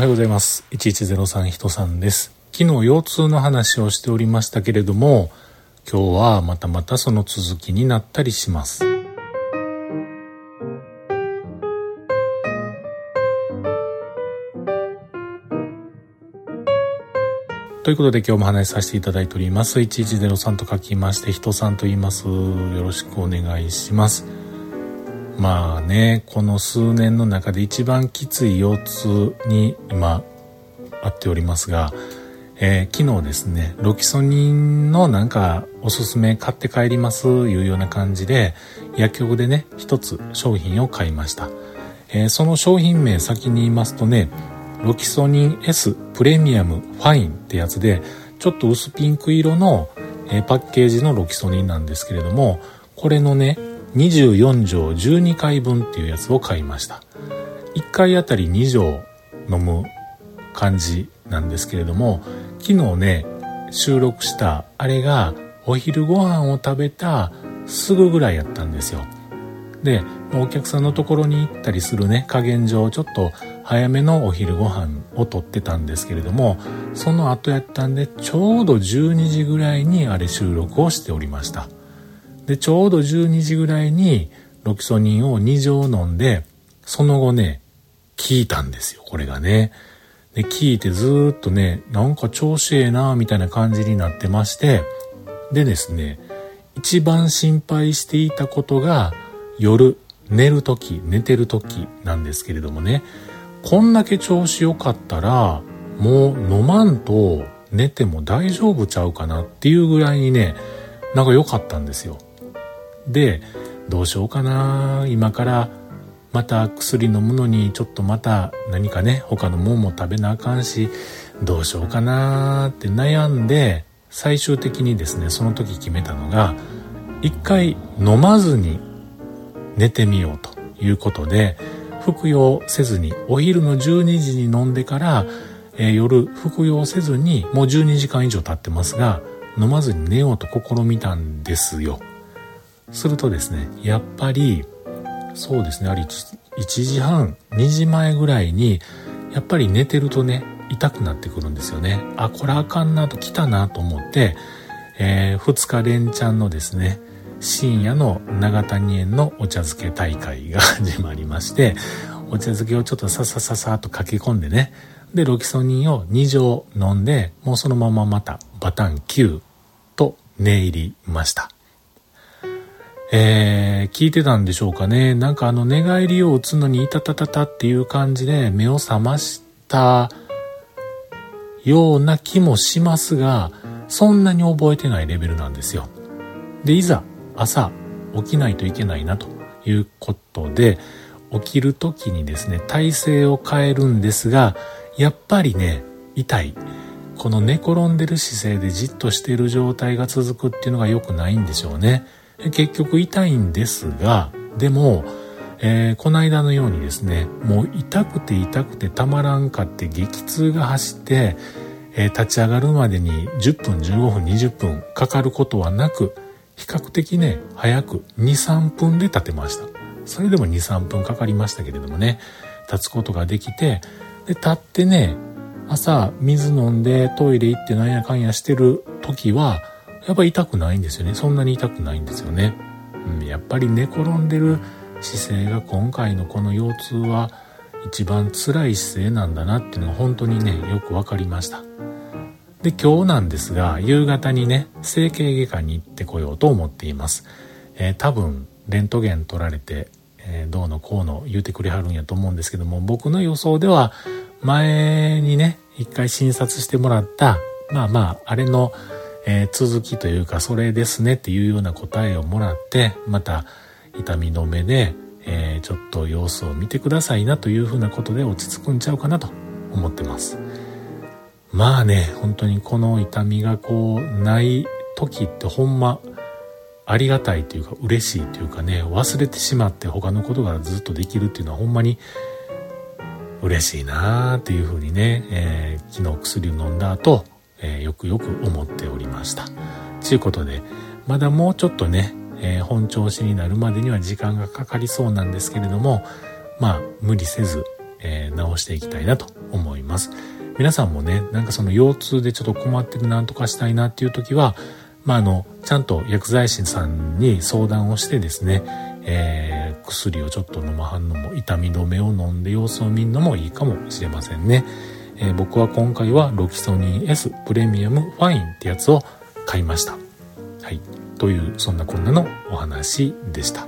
はようございます。1103人さんです。昨日腰痛の話をしておりましたけれども、今日はまたまたその続きになったりします。ということで今日も話しさせていただいております。1103と書きまして、人さんと言います。よろしくお願いします。まあね、この数年の中で一番きつい腰痛に今、あっておりますが、えー、昨日ですね、ロキソニンのなんかおすすめ買って帰りますいうような感じで、薬局でね、一つ商品を買いました。えー、その商品名先に言いますとね、ロキソニン S プレミアムファインってやつで、ちょっと薄ピンク色の、えー、パッケージのロキソニンなんですけれども、これのね、24錠12回分っていうやつを買いました。1回あたり2錠飲む感じなんですけれども、昨日ね、収録したあれがお昼ご飯を食べたすぐぐらいやったんですよ。で、お客さんのところに行ったりするね、加減上ちょっと早めのお昼ご飯をとってたんですけれども、その後やったんでちょうど12時ぐらいにあれ収録をしておりました。で、ちょうど12時ぐらいにロキソニンを2錠飲んで、その後ね、聞いたんですよ、これがね。で、聞いてずっとね、なんか調子ええなみたいな感じになってまして、でですね、一番心配していたことが、夜、寝る時、寝てる時なんですけれどもね、こんだけ調子良かったら、もう飲まんと寝ても大丈夫ちゃうかなっていうぐらいにね、なんか良かったんですよ。でどうしようかな今からまた薬飲むのにちょっとまた何かね他のもんも食べなあかんしどうしようかなって悩んで最終的にですねその時決めたのが一回飲まずに寝てみようということで服用せずにお昼の12時に飲んでから、えー、夜服用せずにもう12時間以上経ってますが飲まずに寝ようと試みたんですよ。するとですね、やっぱり、そうですね、あり 1, 時半、2時前ぐらいに、やっぱり寝てるとね、痛くなってくるんですよね。あ、これあかんなと来たなと思って、えー、2日連チャンのですね、深夜の長谷園のお茶漬け大会が始まりまして、お茶漬けをちょっとささささっと書き込んでね、で、ロキソニンを2錠飲んで、もうそのまままたバタン9と寝入りました。えー、聞いてたんでしょうかね。なんかあの寝返りを打つのにいたたたたっていう感じで目を覚ましたような気もしますが、そんなに覚えてないレベルなんですよ。で、いざ朝起きないといけないなということで、起きる時にですね、体勢を変えるんですが、やっぱりね、痛い。この寝転んでる姿勢でじっとしている状態が続くっていうのが良くないんでしょうね。結局痛いんですが、でも、えー、この間のようにですね、もう痛くて痛くてたまらんかって激痛が走って、えー、立ち上がるまでに10分、15分、20分かかることはなく、比較的ね、早く2、3分で立てました。それでも2、3分かかりましたけれどもね、立つことができて、で、立ってね、朝水飲んでトイレ行ってなんやかんやしてる時は、やっぱ痛くないんですよね。そんなに痛くないんですよね。うん、やっぱり寝転んでる姿勢が今回のこの腰痛は一番辛い姿勢なんだなっていうのが本当にね、よくわかりました。で、今日なんですが、夕方にね、整形外科に行ってこようと思っています。えー、多分、レントゲン取られて、えー、どうのこうの言うてくれはるんやと思うんですけども、僕の予想では、前にね、一回診察してもらった、まあまあ、あれの、えー、続きというか、それですねっていうような答えをもらって、また痛み止めで、えー、ちょっと様子を見てくださいなというふうなことで落ち着くんちゃうかなと思ってます。まあね、本当にこの痛みがこう、ない時ってほんま、ありがたいというか嬉しいというかね、忘れてしまって他のことがずっとできるっていうのはほんまに嬉しいなーっていうふうにね、えー、昨日薬を飲んだ後、えー、よくよく思っておりました。ということで、まだもうちょっとね、えー、本調子になるまでには時間がかかりそうなんですけれども、まあ、無理せず、えー、治していきたいなと思います。皆さんもね、なんかその腰痛でちょっと困ってるなんとかしたいなっていう時は、まあ、あの、ちゃんと薬剤師さんに相談をしてですね、えー、薬をちょっと飲まはんのも、痛み止めを飲んで様子を見るのもいいかもしれませんね。えー、僕は今回はロキソニン S プレミアムファインってやつを買いました。はい。という、そんなこんなのお話でした。